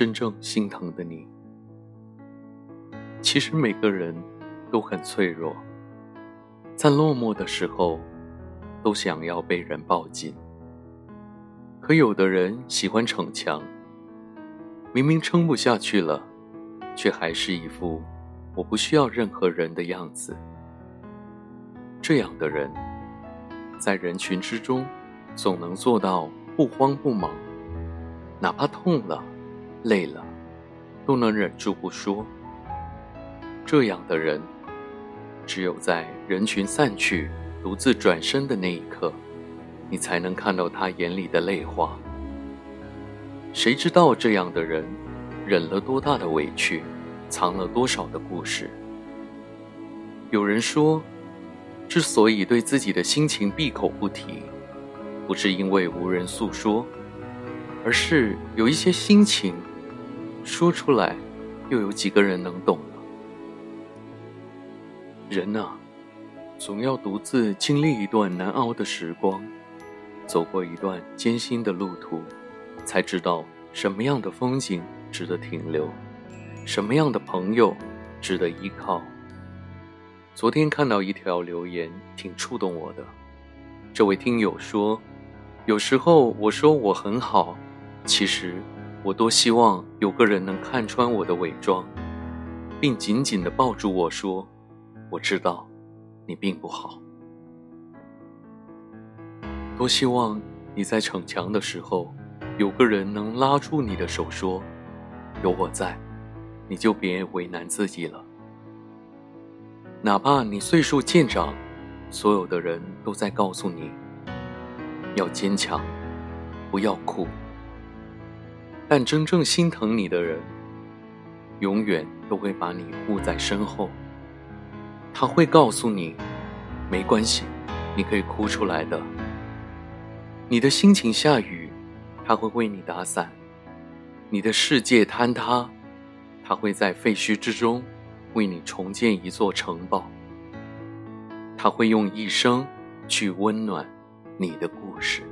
真正心疼的你。其实每个人都很脆弱，在落寞的时候，都想要被人抱紧。可有的人喜欢逞强，明明撑不下去了，却还是一副我不需要任何人的样子。这样的人，在人群之中，总能做到不慌不忙，哪怕痛了、累了，都能忍住不说。这样的人，只有在人群散去、独自转身的那一刻，你才能看到他眼里的泪花。谁知道这样的人，忍了多大的委屈，藏了多少的故事？有人说，之所以对自己的心情闭口不提，不是因为无人诉说，而是有一些心情，说出来，又有几个人能懂呢？人呐，总要独自经历一段难熬的时光，走过一段艰辛的路途，才知道什么样的风景值得停留，什么样的朋友值得依靠。昨天看到一条留言，挺触动我的。这位听友说：“有时候我说我很好，其实我多希望有个人能看穿我的伪装，并紧紧地抱住我说。”我知道，你并不好。多希望你在逞强的时候，有个人能拉住你的手，说：“有我在，你就别为难自己了。”哪怕你岁数渐长，所有的人都在告诉你要坚强，不要哭。但真正心疼你的人，永远都会把你护在身后。他会告诉你，没关系，你可以哭出来的。你的心情下雨，他会为你打伞；你的世界坍塌，他会在废墟之中为你重建一座城堡。他会用一生去温暖你的故事。